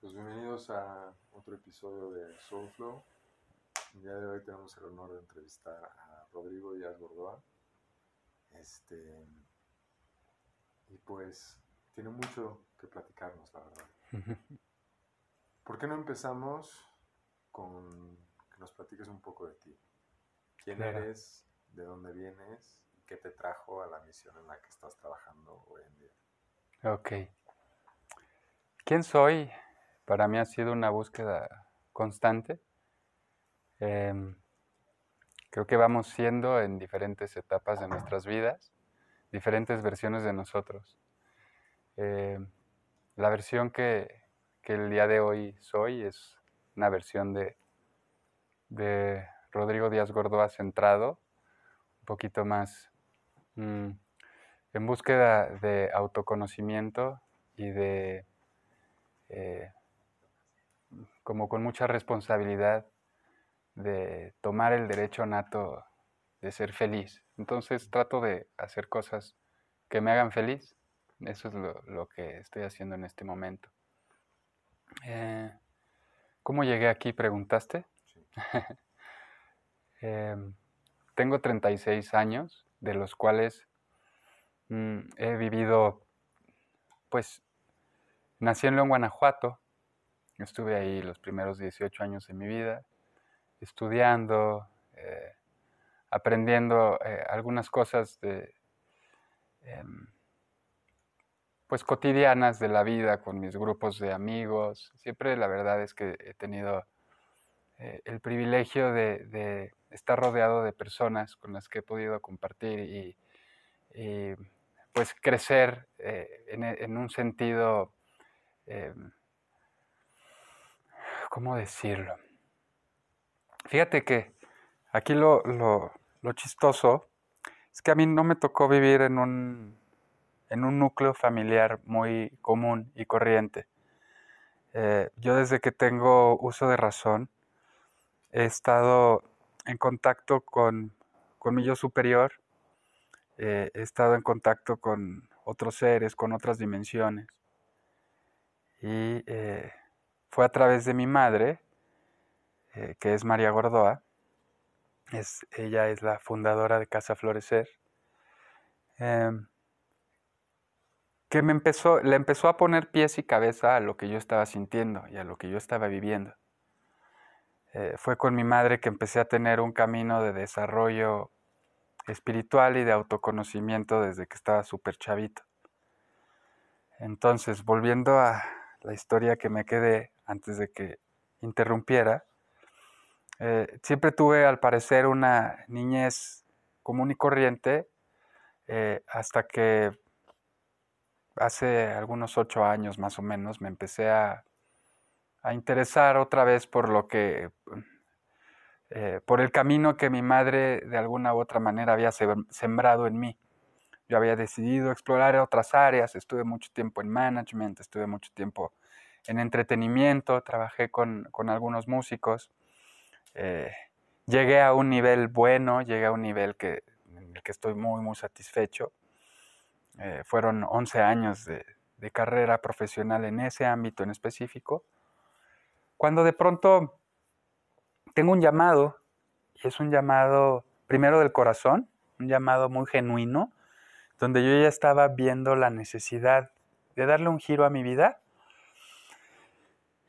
Pues bienvenidos a otro episodio de Soulflow. El día de hoy tenemos el honor de entrevistar a Rodrigo Díaz Gordoa. Este, y pues tiene mucho que platicarnos, la verdad. ¿Por qué no empezamos con que nos platiques un poco de ti? ¿Quién Claro. eres? ¿De dónde vienes? ¿Y qué te trajo a la misión en la que estás trabajando hoy en día? Ok. ¿Quién soy? Para mí ha sido una búsqueda constante. Em, creo que vamos siendo en diferentes etapas de nuestras vidas, diferentes versiones de nosotros. Em, la versión que, que el día de hoy soy es una versión de, de Rodrigo Díaz Gordoa centrado, un poquito más mm, en búsqueda de autoconocimiento y de, eh, como con mucha responsabilidad, de tomar el derecho nato de ser feliz. Entonces trato de hacer cosas que me hagan feliz. Eso es lo, lo que estoy haciendo en este momento. Eh, ¿Cómo llegué aquí? Preguntaste. Sí. Em, tengo 36 años, de los cuales mm, he vivido, pues, nací en León, Guanajuato. Estuve ahí los primeros 18 años de mi vida, estudiando, eh, aprendiendo eh, algunas cosas de, em, pues, cotidianas de la vida con mis grupos de amigos. Siempre la verdad es que he tenido eh, el privilegio de, estar rodeado de personas con las que he podido compartir y, pues crecer en, un sentido, eh, ¿cómo decirlo? Fíjate que aquí lo, lo- lo chistoso es que a mí no me tocó vivir en un, en un núcleo familiar muy común y corriente. Eh, yo desde que tengo uso de razón, he estado en contacto con, con mi yo superior, eh, he estado en contacto con otros seres, con otras dimensiones. Y eh, fue a través de mi madre, eh, que es María Gordoa, es, ella es la fundadora de Casa Florecer, em, que me empezó, le empezó a poner pies y cabeza a lo que yo estaba sintiendo y a lo que yo estaba viviendo. Eh, fue con mi madre que empecé a tener un camino de desarrollo espiritual y de autoconocimiento desde que estaba súper chavito. Entonces, volviendo a la historia que me quedé antes de que interrumpiera, eh, siempre tuve al parecer una niñez común y corriente eh, hasta que hace algunos ocho años más o menos me empecé a, a interesar otra vez por lo que, eh, por el camino que mi madre de alguna u otra manera había sem- sembrado en mí. Yo había decidido explorar otras áreas, estuve mucho tiempo en management, estuve mucho tiempo en entretenimiento, trabajé con, con algunos músicos, eh, llegué a un nivel bueno, llegué a un nivel que, en el que estoy muy, muy satisfecho. Eh, fueron 11 años de, de carrera profesional en ese ámbito en específico cuando de pronto tengo un llamado, y es un llamado primero del corazón, un llamado muy genuino, donde yo ya estaba viendo la necesidad de darle un giro a mi vida.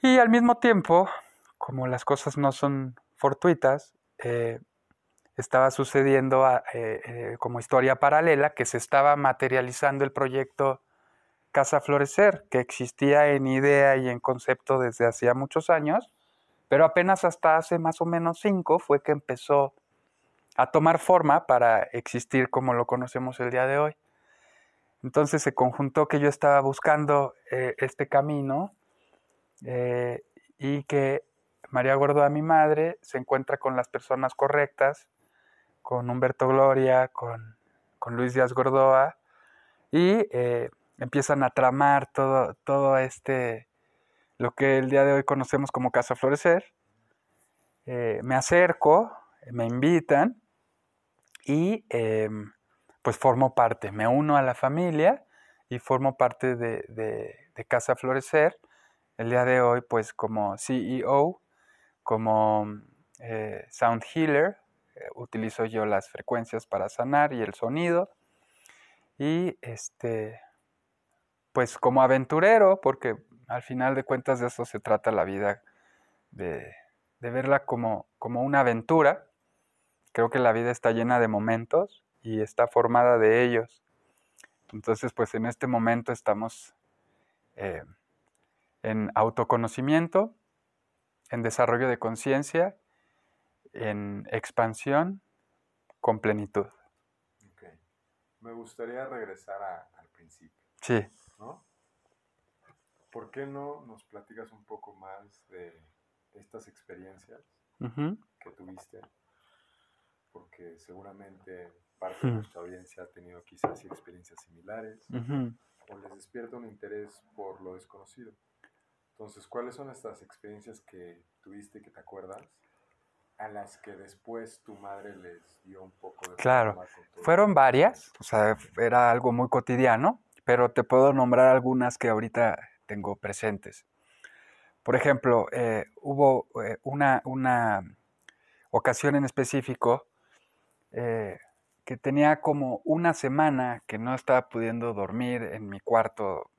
Y al mismo tiempo, como las cosas no son fortuitas, eh, estaba sucediendo a- eh, eh, como historia paralela que se estaba materializando el proyecto Casa Florecer, que existía en idea y en concepto desde hacía muchos años, pero apenas hasta hace más o menos cinco fue que empezó a tomar forma para existir como lo conocemos el día de hoy. Entonces se conjuntó que yo estaba buscando este camino eh, y que María Gordoa, mi madre, se encuentra con las personas correctas, con Humberto Gloria, con, con Luis Díaz Gordoa, y eh, empiezan a tramar todo, todo este, lo que el día de hoy conocemos como Casa Florecer. Eh, me acerco, me invitan y eh, pues formo parte, me uno a la familia y formo parte de, de- de Casa Florecer. El día de hoy, pues como CEO, como eh, sound healer, eh, utilizo yo las frecuencias para sanar y el sonido. Y este, pues como aventurero, porque al final de cuentas de eso se trata la vida, de, verla como, como una aventura. Creo que la vida está llena de momentos y está formada de ellos. Entonces, pues en este momento estamos eh, en autoconocimiento, en desarrollo de conciencia, en expansión con plenitud. Me gustaría regresar al principio. Sí. ¿no? ¿Por qué no nos platicas un poco más de estas experiencias que tuviste? Porque seguramente parte de nuestra audiencia ha tenido quizás experiencias similares o les despierta un interés por lo desconocido. Entonces, ¿cuáles son estas experiencias que tuviste que te acuerdas a las que después tu madre les dio un poco de... Claro, fueron varias, o sea, era algo muy cotidiano, pero te puedo nombrar algunas que ahorita tengo presentes. Por ejemplo, eh, hubo eh, una, una, ocasión en específico eh, que tenía como una semana que no estaba pudiendo dormir en mi cuarto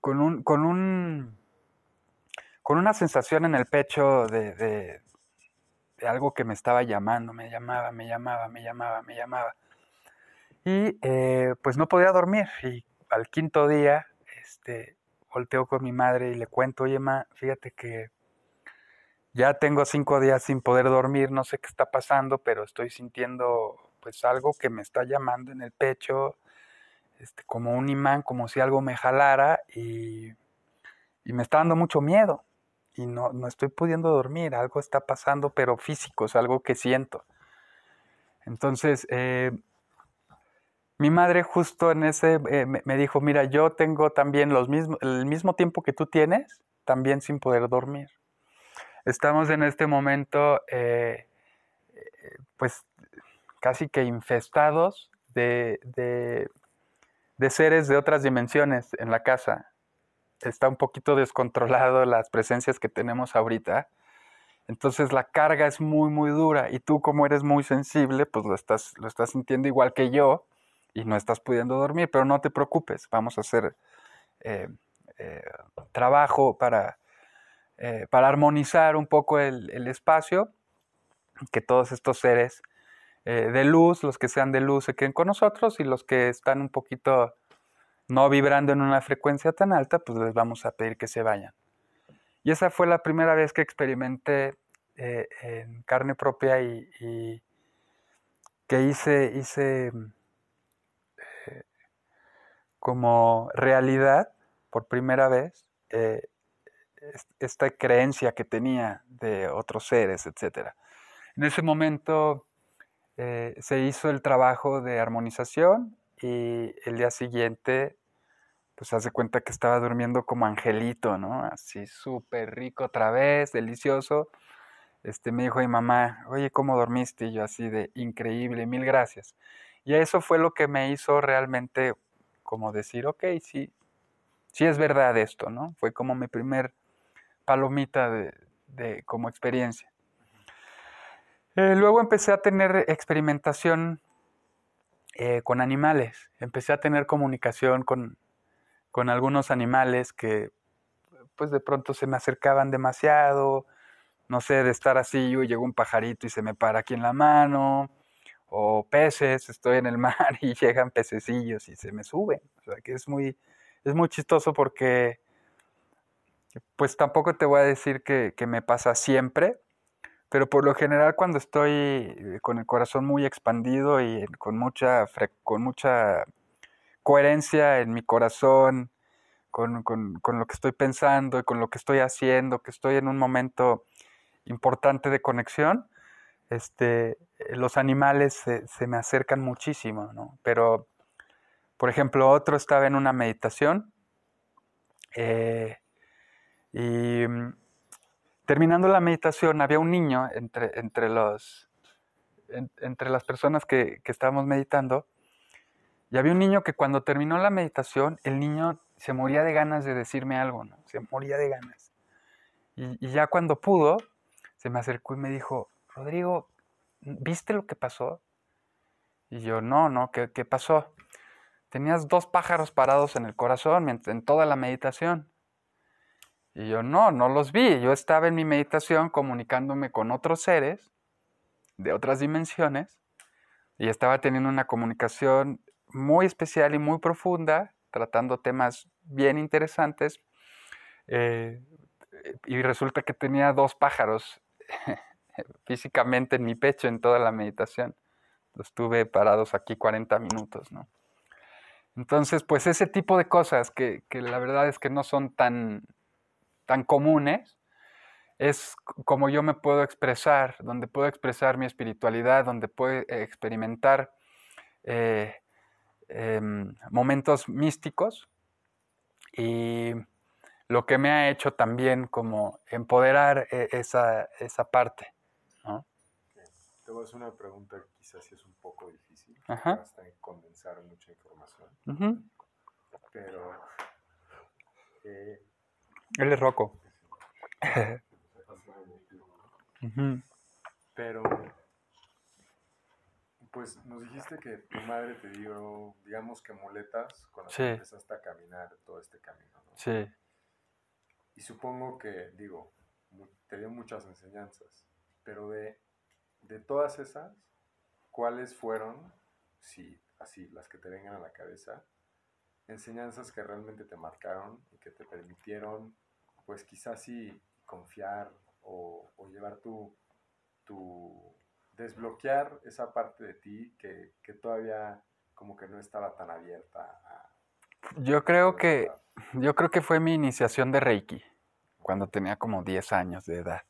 con un, con un con una sensación en el pecho de, algo que me estaba llamando, me llamaba, me llamaba, me llamaba, me llamaba. Y eh, pues no podía dormir. Y al quinto día, este, volteo con mi madre y le cuento, oye, ma, fíjate que ya tengo cinco días sin poder dormir, no sé qué está pasando, pero estoy sintiendo pues algo que me está llamando en el pecho, este, como un imán, como si algo me jalara y, y me está dando mucho miedo y no, no estoy pudiendo dormir, algo está pasando, pero físico, es algo que siento. Entonces, eh, mi madre justo en ese eh, me, dijo, mira, yo tengo también los mismos, el mismo tiempo que tú tienes, también sin poder dormir. Estamos en este momento, eh, pues, casi que infestados de, de seres de otras dimensiones en la casa. Está un poquito descontrolado las presencias que tenemos ahorita. Entonces la carga es muy, muy dura. Y tú como eres muy sensible, pues lo estás, lo estás sintiendo igual que yo y no estás pudiendo dormir, pero no te preocupes, vamos a hacer eh, eh, trabajo para, eh, para armonizar un poco el, espacio, que todos estos seres de luz, los que sean de luz, se queden con nosotros y los que están un poquito no vibrando en una frecuencia tan alta, pues les vamos a pedir que se vayan. Y esa fue la primera vez que experimenté eh, en carne propia y, que hice, hice eh, como realidad por primera vez eh, esta creencia que tenía de otros seres, etc. En ese momento se hizo el trabajo de armonización y el día siguiente, pues hace cuenta que estaba durmiendo como angelito, ¿no? Así súper rico otra vez, delicioso. Este, me dijo mi mamá, oye, ¿cómo dormiste? Y yo así de increíble, mil gracias. Y eso fue lo que me hizo realmente como decir, ok, sí, sí es verdad esto, ¿no? Fue como mi primer palomita de como experiencia. Eh, luego empecé a tener experimentación eh, con animales. Empecé a tener comunicación con, con algunos animales que pues de pronto se me acercaban demasiado, no sé, de estar así, yo llegó un pajarito y se me para aquí en la mano, o peces, estoy en el mar y llegan pececillos y se me suben. O sea, que es muy, es muy chistoso porque, pues tampoco te voy a decir que, que me pasa siempre, pero por lo general cuando estoy eh, con el corazón muy expandido y con mucha, con mucha coherencia en mi corazón, con, lo que estoy pensando y con lo que estoy haciendo, que estoy en un momento importante de conexión, este, los animales se, me acercan muchísimo, ¿no? Pero, por ejemplo, otro estaba en una meditación eh, y mm, terminando la meditación, había un niño entre, entre, los, entre las personas que, que, estábamos meditando, y había un niño que cuando terminó la meditación, el niño se moría de ganas de decirme algo, ¿no? Se moría de ganas. Y, y ya cuando pudo, se me acercó y me dijo, Rodrigo, ¿viste lo que pasó? Y yo, no, no, ¿qué, qué pasó? Tenías dos pájaros parados en el corazón en toda la meditación. Y yo, no, no los vi. Yo estaba en mi meditación comunicándome con otros seres de otras dimensiones y estaba teniendo una comunicación muy especial y muy profunda, tratando temas bien interesantes. Eh, y resulta que tenía dos pájaros físicamente en mi pecho en toda la meditación. Los tuve parados aquí 40 minutos, ¿no? Entonces, pues ese tipo de cosas que, que la verdad es que no son tan, tan comunes, es como yo me puedo expresar, donde puedo expresar mi espiritualidad, donde puedo experimentar eh, em, momentos místicos y lo que me ha hecho también como empoderar eh, esa, esa parte. Te voy a hacer una pregunta que quizás es un poco difícil, hasta condensar mucha información. Pero... Eh, Él es roco. Pero, pues nos dijiste que tu madre te dio, digamos que muletas con las que empezaste a caminar todo este camino. ¿no? Sí. Y supongo que, digo, te dio muchas enseñanzas, pero de, de todas esas, ¿cuáles fueron, si así, las que te vengan a la cabeza, enseñanzas que realmente te marcaron y que te permitieron, pues quizás sí, confiar o, llevar tu, tu, desbloquear esa parte de ti que, que, todavía como que no estaba tan abierta a... Yo creo que, yo creo que fue mi iniciación de Reiki, cuando tenía como 10 años de edad.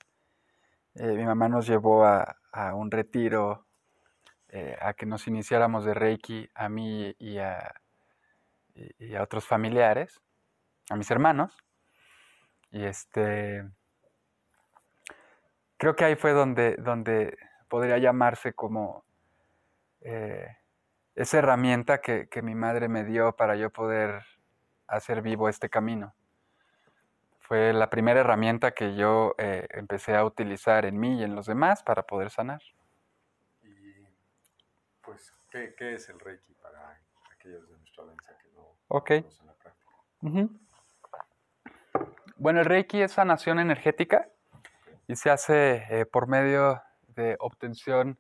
Eh, mi mamá nos llevó a, a un retiro eh, a que nos iniciáramos de Reiki a mí y a, y a otros familiares, a mis hermanos. Y este creo que ahí fue donde, donde podría llamarse como eh, esa herramienta que, mi madre me dio para yo poder hacer vivo este camino. Fue la primera herramienta que yo eh, empecé a utilizar en mí y en los demás para poder sanar. Y pues, ¿qué, es el Reiki para aquellos de nuestra audiencia que práctica? Bueno, el Reiki es sanación energética y se hace eh, por medio de obtención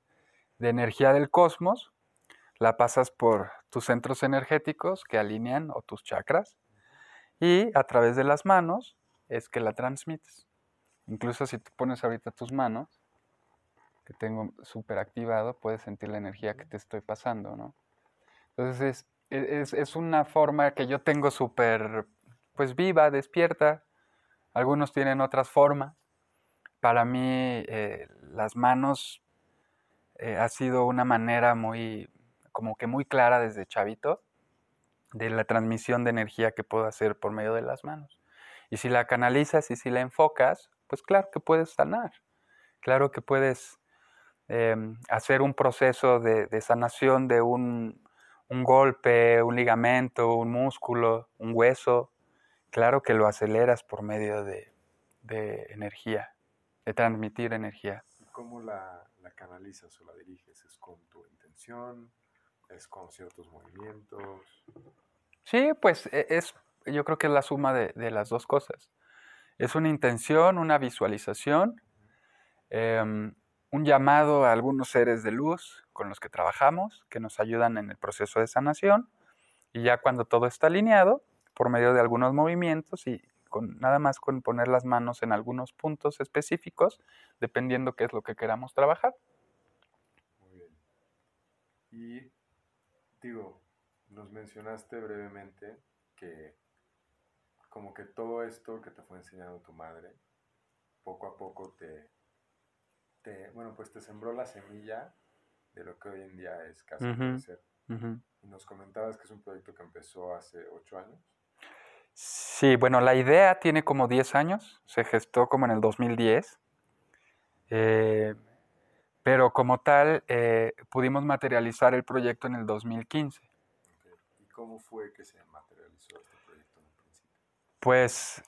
de energía del cosmos. La pasas por tus centros energéticos que alinean o tus chakras y a través de las manos es que la transmites. Incluso si tú pones ahorita tus manos, que tengo súper activado, puedes sentir la energía que te estoy pasando, ¿no? Entonces es, es una forma que yo tengo súper, pues viva, despierta. Algunos tienen otras formas para mí eh, las manos eh, ha sido una manera muy, como que muy clara desde chavito de la transmisión de energía que puedo hacer por medio de las manos. Y si la canalizas y si la enfocas, pues claro que puedes sanar, claro que puedes em, hacer un proceso de, sanación de un, golpe, un ligamento, un músculo, un hueso, claro que lo aceleras por medio de energía de transmitir energía. ¿Cómo la, canalizas o la diriges? ¿Es con tu intención? ¿Es con ciertos movimientos? Sí, pues e, es, yo creo que es la suma de, las dos cosas. Es una intención, una visualización, em, un llamado a algunos seres de luz con los que trabajamos, que nos ayudan en el proceso de sanación, y ya cuando todo está alineado, por medio de algunos movimientos y nada más con poner las manos en algunos puntos específicos, dependiendo qué es lo que queramos trabajar. Muy bien. Y digo, nos mencionaste brevemente que como que todo esto que te fue enseñando tu madre, poco a poco te, te bueno, pues te sembró la semilla de lo que hoy en día es Casa uh Y nos comentabas que es un proyecto que empezó hace ocho años. Sí, bueno, la idea tiene como 10 años, se gestó como en el 2010, eh, pero como tal eh, pudimos materializar el proyecto en el 2015. ¿Y cómo fue que se materializó este proyecto? Pues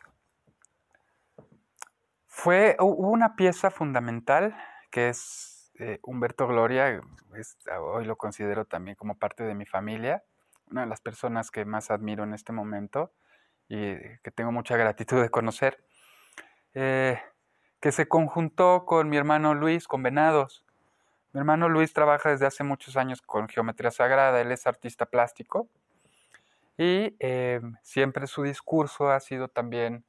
fue, una pieza fundamental que es eh, Humberto Gloria, hoy lo considero también como parte de mi familia, una de las personas que más admiro en este momento y que tengo mucha gratitud de conocer, eh, que se conjuntó con mi hermano Luis, con Venados. Mi hermano Luis trabaja desde hace muchos años con geometría sagrada, él es artista plástico y eh, siempre su discurso ha sido también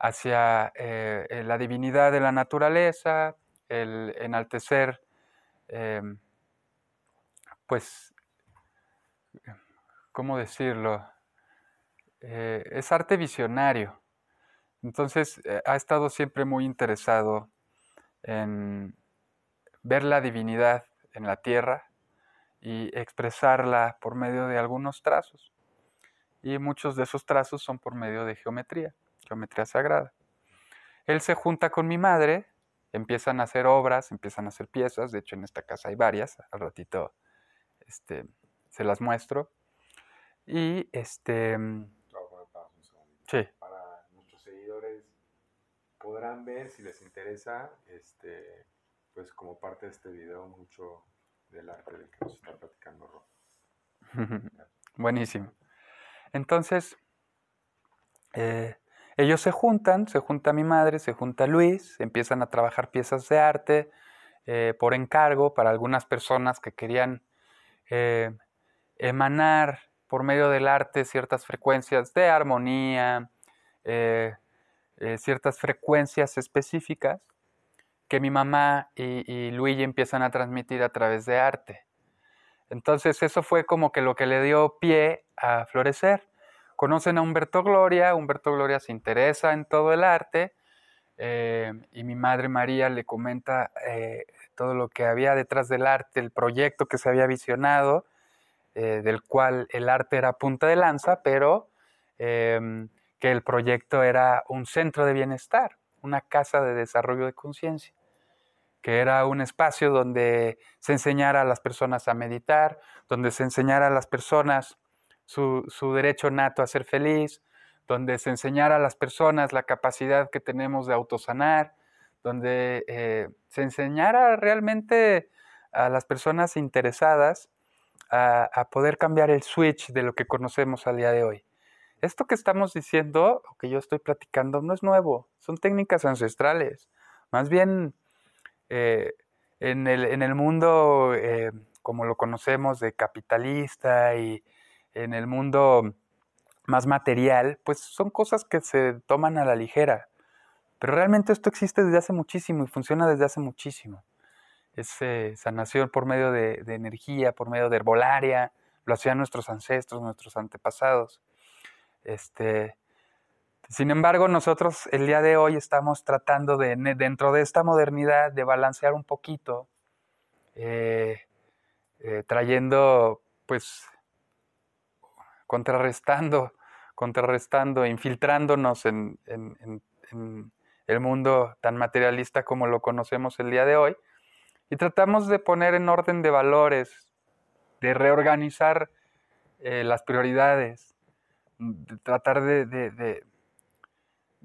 hacia eh, eh, la divinidad de la naturaleza, el enaltecer, em, pues, ¿cómo decirlo? Eh, es arte visionario. Entonces ha estado siempre muy interesado en ver la divinidad en la tierra y expresarla por medio de algunos trazos. Y muchos de esos trazos son por medio de geometría geometría sagrada. Él se junta con mi madre, empiezan a hacer obras, empiezan a hacer piezas, de hecho en esta casa hay varias, al ratito este, se las muestro. Y este... Sí. Para nuestros seguidores podrán ver si les interesa, este, pues como parte de este video, mucho del arte del que nos está platicando Ro. Buenísimo. Entonces, eh, ellos se juntan, se junta mi madre, se junta Luis, empiezan a trabajar piezas de arte eh, por encargo para algunas personas que querían eh, emanar por medio del arte ciertas frecuencias de armonía, eh, ciertas frecuencias específicas que mi mamá y, y Luigi empiezan a transmitir a través de arte. Entonces eso fue como que lo que le dio pie a florecer conocen a Humberto Gloria, Humberto Gloria se interesa en todo el arte eh, y mi madre María le comenta eh, todo lo que había detrás del arte, el proyecto que se había visionado, eh, del cual el arte era punta de lanza, pero em, que el proyecto era un centro de bienestar, una casa de desarrollo de conciencia que era un espacio donde se enseñara a las personas a meditar, donde se enseñara a las personas su, derecho nato a ser feliz, donde se enseñara a las personas la capacidad que tenemos de autosanar, donde eh, se enseñara realmente a las personas interesadas a, poder cambiar el switch de lo que conocemos al día de hoy. Esto que estamos diciendo, o que yo estoy platicando, no es nuevo, son técnicas ancestrales. Más bien, eh, en, el, mundo eh, como lo conocemos de capitalista y, en el mundo más material, pues son cosas que se toman a la ligera. Pero realmente esto existe desde hace muchísimo y funciona desde hace muchísimo. Es sanación por medio de, energía, por medio de herbolaria, lo hacían nuestros ancestros, nuestros antepasados. Este, sin embargo, nosotros el día de hoy estamos tratando de, dentro de esta modernidad, de balancear un poquito, eh, eh, trayendo pues contrarrestando, contrarrestando, infiltrándonos en, el mundo tan materialista como lo conocemos el día de hoy, y tratamos de poner en orden de valores, de reorganizar eh, las prioridades, de tratar de, de,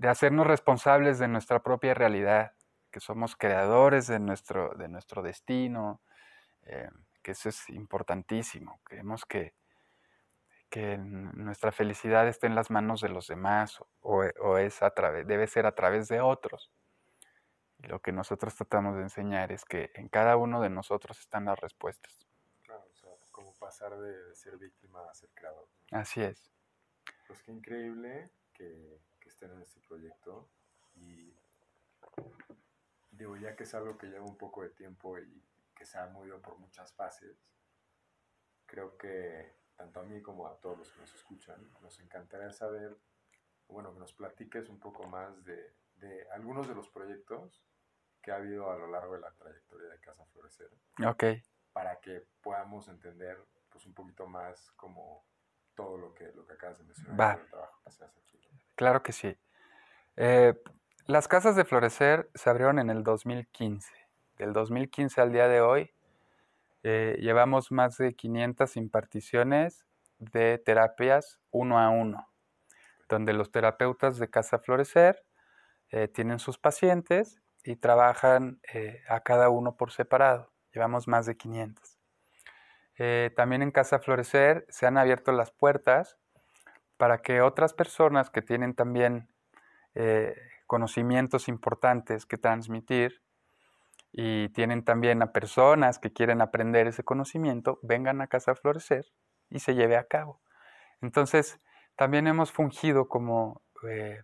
hacernos responsables de nuestra propia realidad, que somos creadores de nuestro, de nuestro destino, eh, que eso es importantísimo. Creemos que que nuestra felicidad esté en las manos de los demás o, es a través, debe ser a través de otros. Y lo que nosotros tratamos de enseñar es que en cada uno de nosotros están las respuestas. Claro, o sea, como pasar de ser víctima a ser creador. Así es. Pues qué increíble que, que estén en este proyecto y digo, ya que es algo que lleva un poco de tiempo y que se ha movido por muchas fases, creo que tanto a mí como a todos los que nos escuchan, nos encantaría saber, bueno, que nos platiques un poco más de, de algunos de los proyectos que ha habido a lo largo de la trayectoria de Casa Florecer. Ok. Para que podamos entender pues un poquito más como todo lo que, lo que acabas de mencionar. Va. El trabajo que se hace aquí. Claro que sí. Eh, las casas de Florecer se abrieron en el 2015. Del 2015 al día de hoy eh, llevamos más de 500 imparticiones de terapias uno a uno. donde los terapeutas de Casa Florecer eh, tienen sus pacientes y trabajan eh, a cada uno por separado. Llevamos más de 500. Eh, también en Casa Florecer se han abierto las puertas para que otras personas que tienen también conocimientos importantes que transmitir y tienen también a personas que quieren aprender ese conocimiento, vengan a Casa Florecer y se lleve a cabo. Entonces, también hemos fungido como, eh,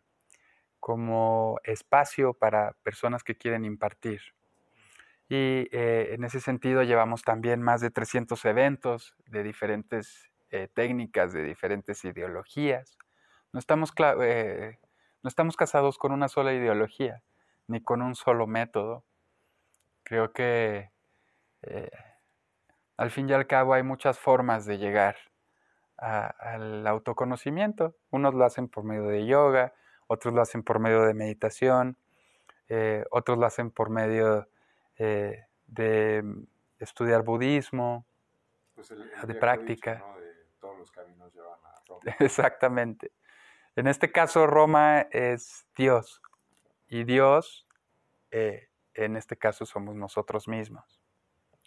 como espacio para personas que quieren impartir. Y eh, en ese sentido llevamos también más de 300 eventos de diferentes eh, técnicas, de diferentes ideologías. No estamos, no estamos casados con una sola ideología, ni con un solo método. Creo que al fin y al cabo hay muchas formas de llegar al autoconocimiento. Unos lo hacen por medio de yoga, otros lo hacen por medio de meditación, eh, otros lo hacen por medio eh, de estudiar budismo, pues de práctica. todos los caminos llevan a Roma. Exactamente. En este caso, Roma es Dios. Y Dios, eh, en este caso, somos nosotros mismos,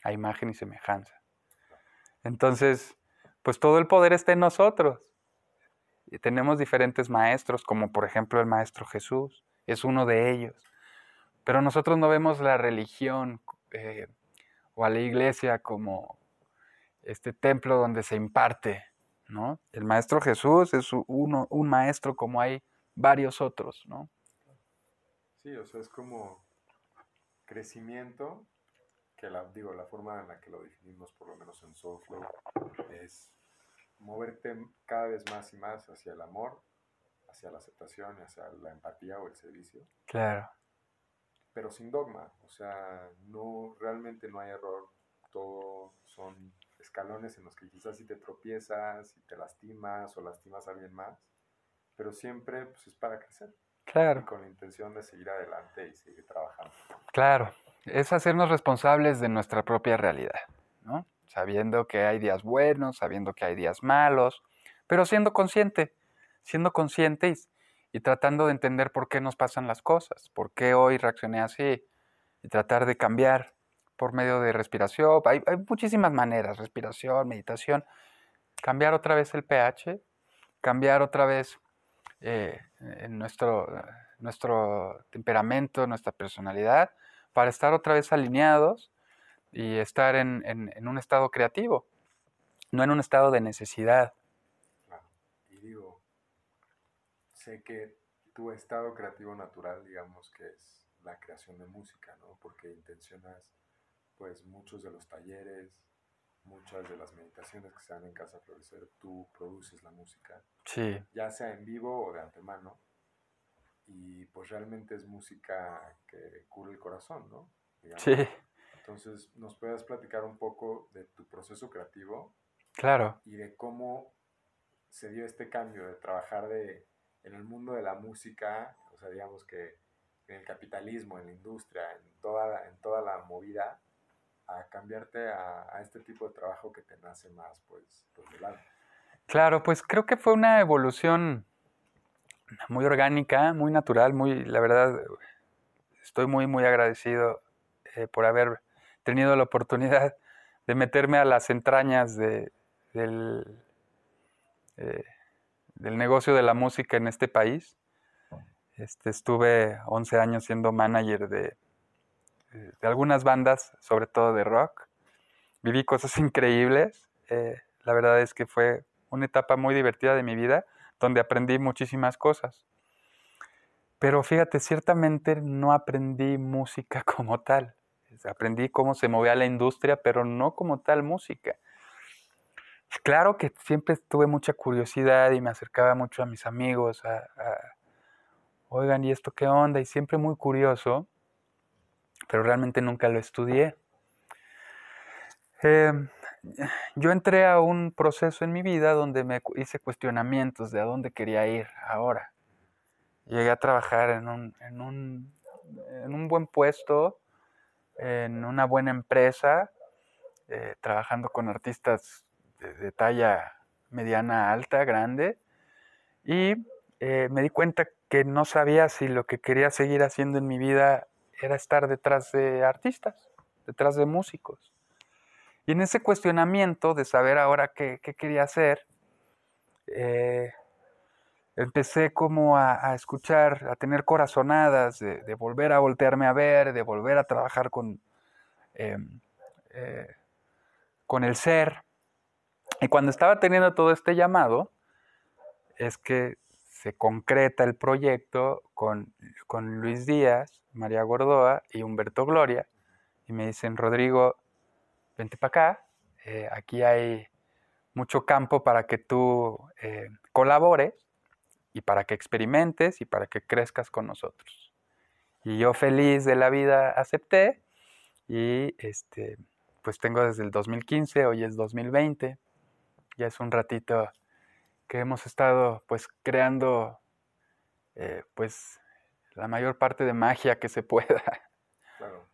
a imagen y semejanza. Entonces, pues todo el poder está en nosotros. Y tenemos diferentes maestros, como por ejemplo el Maestro Jesús, es uno de ellos. Pero nosotros no vemos la religión eh, o a la iglesia como este templo donde se imparte, ¿no? El Maestro Jesús es uno, un maestro como hay varios otros, ¿no? Sí, o sea, es como crecimiento que la, digo, la forma en la que lo definimos, por lo menos en Soulflow, es moverte cada vez más y más hacia el amor, hacia la aceptación y hacia la empatía o el servicio. Claro. Pero sin dogma, o sea, no, realmente no hay error, todo son escalones en los que quizás si te tropiezas y te lastimas o lastimas a alguien más, pero siempre pues, es para crecer. Claro. Y con la intención de seguir adelante y seguir trabajando. Claro, es hacernos responsables de nuestra propia realidad, ¿no? Sabiendo que hay días buenos, sabiendo que hay días malos, pero siendo consciente, siendo consciente y, tratando de entender por qué nos pasan las cosas, por qué hoy reaccioné así y tratar de cambiar por medio de respiración. Hay, muchísimas maneras, respiración, meditación, cambiar otra vez el pH, cambiar otra vez eh, nuestro, nuestro temperamento, nuestra personalidad para estar otra vez alineados y estar en, un estado creativo, no en un estado de necesidad. Y digo, sé que tu estado creativo natural, digamos que es la creación de música, ¿no? Porque intencionas, pues, muchos de los talleres, muchas de las meditaciones que se dan en Casa Florecer, tú produces la música. Sí. Ya sea en vivo o de antemano y pues realmente es música que cura el corazón, ¿no? Sí. Entonces, ¿nos puedes platicar un poco de tu proceso creativo? Claro. Y de cómo se dio este cambio de trabajar de, en el mundo de la música, o sea, digamos que en el capitalismo, en la industria, en toda, en toda la movida, a cambiarte a, a, este tipo de trabajo que te nace más, pues, del alma. Claro, pues creo que fue una evolución muy orgánica, muy natural, muy, la verdad, estoy muy, muy agradecido eh, por haber tenido la oportunidad de meterme a las entrañas de, del, eh, del, negocio de la música en este país. Este, estuve 11 años siendo manager de, de, algunas bandas, sobre todo de rock. Viví cosas increíbles. Eh, la verdad es que fue una etapa muy divertida de mi vida donde aprendí muchísimas cosas. Pero fíjate, ciertamente no aprendí música como tal. Aprendí cómo se movía la industria, pero no como tal música. Claro que siempre tuve mucha curiosidad y me acercaba mucho a mis amigos, a, oigan, ¿y esto qué onda? Y siempre muy curioso, pero realmente nunca lo estudié. Eh, yo entré a un proceso en mi vida donde me hice cuestionamientos de a dónde quería ir ahora. Llegué a trabajar en un, en un, en un buen puesto, en una buena empresa, eh, trabajando con artistas de, talla mediana, alta, grande, y eh, me di cuenta que no sabía si lo que quería seguir haciendo en mi vida era estar detrás de artistas, detrás de músicos. Y en ese cuestionamiento de saber ahora qué, quería hacer, eh, empecé como a, escuchar, a tener corazonadas, de, volver a voltearme a ver, de volver a trabajar con, em, eh, con el ser. Y cuando estaba teniendo todo este llamado, es que se concreta el proyecto con, con Luis Díaz, María Gordoa y Humberto Gloria. Y me dicen, Rodrigo, vente para acá, eh, aquí hay mucho campo para que tú eh, colabores y para que experimentes y para que crezcas con nosotros. Y yo feliz de la vida acepté y este, pues tengo desde el 2015, hoy es 2020, ya es un ratito que hemos estado pues creando eh, pues la mayor parte de magia que se pueda. Claro.